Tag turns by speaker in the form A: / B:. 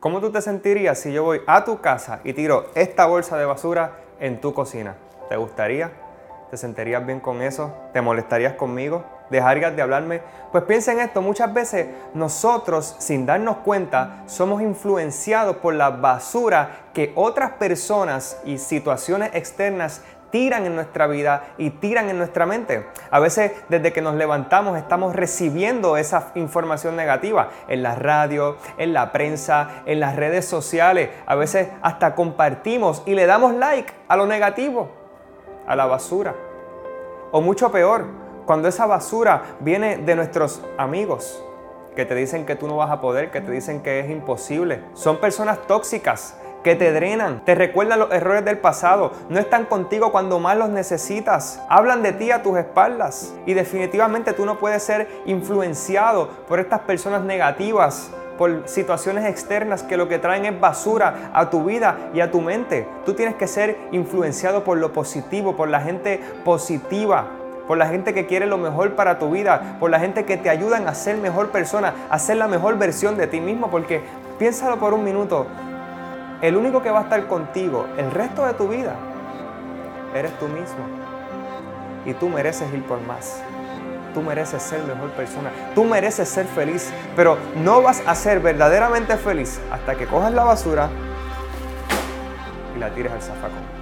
A: ¿Cómo tú te sentirías si yo voy a tu casa y tiro esta bolsa de basura en tu cocina? ¿Te gustaría? ¿Te sentirías bien con eso? ¿Te molestarías conmigo? ¿Dejarías de hablarme? Pues piensa en esto, muchas veces nosotros sin darnos cuenta somos influenciados por la basura que otras personas y situaciones externas tiran en nuestra vida y tiran en nuestra mente. A veces desde que nos levantamos estamos recibiendo esa información negativa en la radio, en la prensa, en las redes sociales. A veces hasta compartimos y le damos like a lo negativo, a la basura. O mucho peor, cuando esa basura viene de nuestros amigos, que te dicen que tú no vas a poder, que te dicen que es imposible. Son personas tóxicas que te drenan, te recuerdan los errores del pasado, no están contigo cuando más los necesitas, hablan de ti a tus espaldas y definitivamente tú no puedes ser influenciado por estas personas negativas por situaciones externas que lo que traen es basura a tu vida y a tu mente. Tú tienes que ser influenciado por lo positivo, por la gente positiva, por la gente que quiere lo mejor para tu vida, por la gente que te ayudan a ser mejor persona, a ser la mejor versión de ti mismo, porque piénsalo por un minuto, el único que va a estar contigo el resto de tu vida eres tú mismo. Y tú mereces ir por más. Tú mereces ser mejor persona. Tú mereces ser feliz. Pero no vas a ser verdaderamente feliz hasta que cojas la basura y la tires al zafacón.